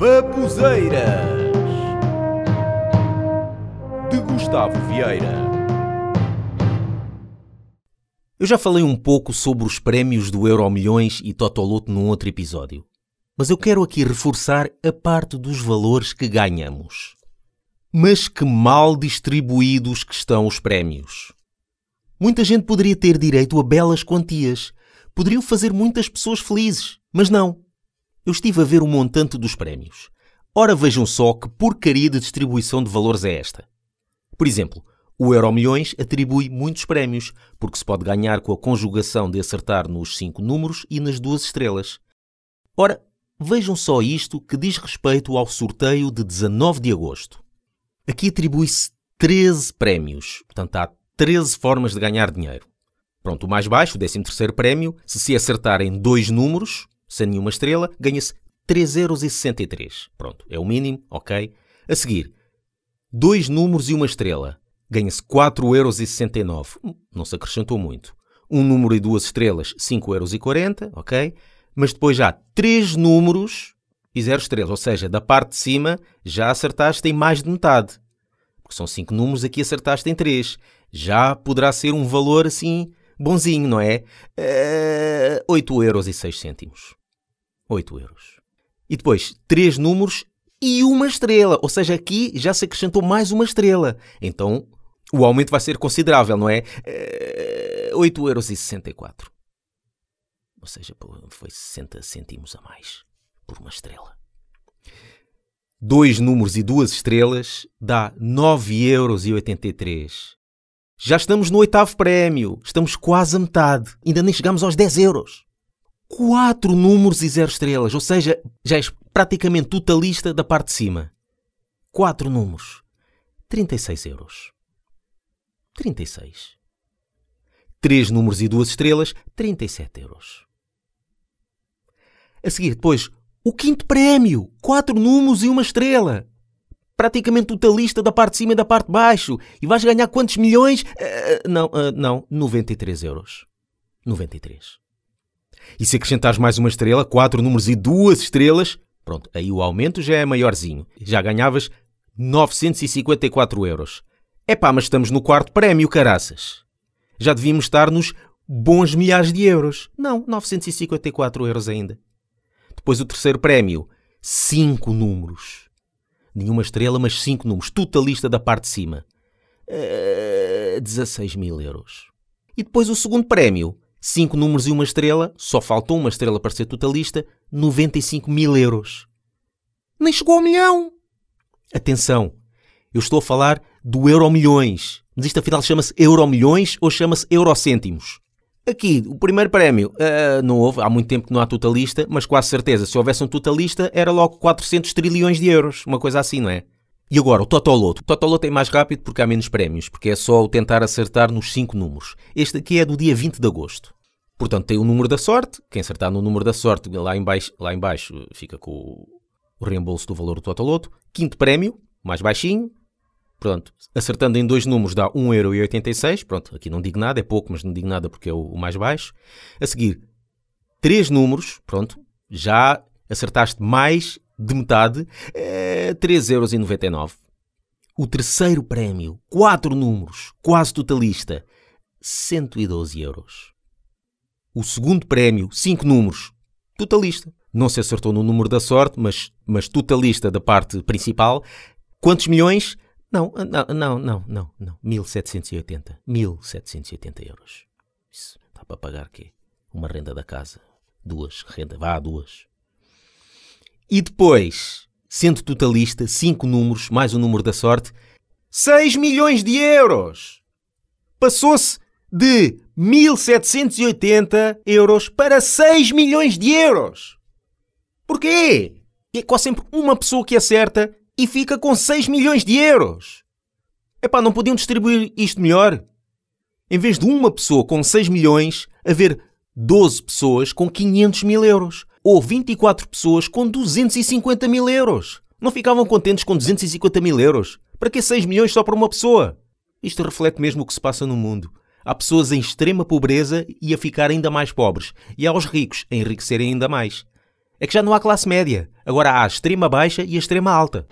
Babuzeiras de Gustavo Vieira. Eu já falei um pouco sobre os prémios do Euro Milhões e Totoloto num outro episódio, mas eu quero aqui reforçar a parte dos valores que ganhamos. Mas que mal distribuídos que estão os prémios. Muita gente poderia ter direito a belas quantias, poderiam fazer muitas pessoas felizes, mas não. Eu estive a ver o montante dos prémios. Ora vejam só que porcaria de distribuição de valores é esta. Por exemplo, o Euromilhões atribui muitos prémios, porque se pode ganhar com a conjugação de acertar nos cinco números e nas duas estrelas. Ora, vejam só isto que diz respeito ao sorteio de 19 de agosto. Aqui atribui-se 13 prémios, portanto há 13 formas de ganhar dinheiro. Pronto, o mais baixo, o 13 terceiro prémio, se se acertarem dois números, sem nenhuma estrela, ganha-se 3,63€. Pronto, é o mínimo, ok? A seguir, dois números e uma estrela, ganha-se 4,69€. Hum, não se acrescentou muito. Um número e duas estrelas, 5,40€, ok? Mas depois já três números e zero estrelas. Ou seja, da parte de cima já acertaste em mais de metade. Porque são cinco números, aqui acertaste em três. Já poderá ser um valor assim bonzinho, não é? Uh, 8,06€. 8 euros. E depois, três números e uma estrela. Ou seja, aqui já se acrescentou mais uma estrela. Então, o aumento vai ser considerável, não é? Uh, 8,64€. Ou seja, foi 60 cêntimos a mais por uma estrela. Dois números e duas estrelas dá 9,83€. Já estamos no oitavo prémio. Estamos quase a metade. Ainda nem chegamos aos 10 euros quatro números e zero estrelas, ou seja, já és praticamente totalista da parte de cima. Quatro números. 36 euros. 36. Três números e duas estrelas, 37 euros. A seguir, depois, o quinto prémio. Quatro números e uma estrela. Praticamente totalista da parte de cima e da parte de baixo. E vais ganhar quantos milhões? Uh, não, uh, não, 93 euros. 93. E se acrescentares mais uma estrela, quatro números e duas estrelas, pronto, aí o aumento já é maiorzinho. Já ganhavas 954 euros. Epá, mas estamos no quarto prémio, caraças. Já devíamos estar nos bons milhares de euros. Não, 954 euros ainda. Depois o terceiro prémio, cinco números. Nenhuma estrela, mas cinco números. Totalista da parte de cima. Uh, eh, 16 mil euros. E depois o segundo prémio, 5 números e uma estrela, só faltou uma estrela para ser totalista, 95 mil euros. Nem chegou ao milhão! Atenção, eu estou a falar do euro milhões. Mas isto afinal chama-se euro milhões ou chama-se eurocêntimos? Aqui, o primeiro prémio, uh, não houve, há muito tempo que não há totalista, mas quase certeza, se houvesse um totalista, era logo 400 trilhões de euros, uma coisa assim, não é? E agora, o Totoloto. O Totoloto é mais rápido porque há menos prémios, porque é só o tentar acertar nos 5 números. Este aqui é do dia 20 de agosto. Portanto, tem o número da sorte. Quem acertar no número da sorte, lá em baixo, lá em baixo fica com o reembolso do valor do Totoloto. Quinto prémio, mais baixinho. Pronto, acertando em dois números dá 1,86€. Pronto, aqui não digo nada, é pouco, mas não digo nada porque é o, mais baixo. A seguir, três números. Pronto, já acertaste mais de metade, é 3,99€. O terceiro prémio, quatro números, quase totalista, 112 euros. O segundo prémio, cinco números, totalista. Não se acertou no número da sorte, mas, mas totalista da parte principal. Quantos milhões? Não, não, não, não, não, não. 1780. 1780 euros. Isso dá para pagar quê? Uma renda da casa. Duas, renda, vá, duas. E depois, sendo totalista, 5 números, mais o número da sorte, 6 milhões de euros! Passou-se de 1780 euros para 6 milhões de euros! Porquê? É quase sempre uma pessoa que acerta e fica com 6 milhões de euros. Epá, não podiam distribuir isto melhor? Em vez de uma pessoa com 6 milhões, haver 12 pessoas com 500 mil euros ou 24 pessoas com 250 mil euros. Não ficavam contentes com 250 mil euros? Para que 6 milhões só para uma pessoa? Isto reflete mesmo o que se passa no mundo. Há pessoas em extrema pobreza e a ficar ainda mais pobres, e há os ricos a enriquecerem ainda mais. É que já não há classe média. Agora há a extrema baixa e a extrema alta.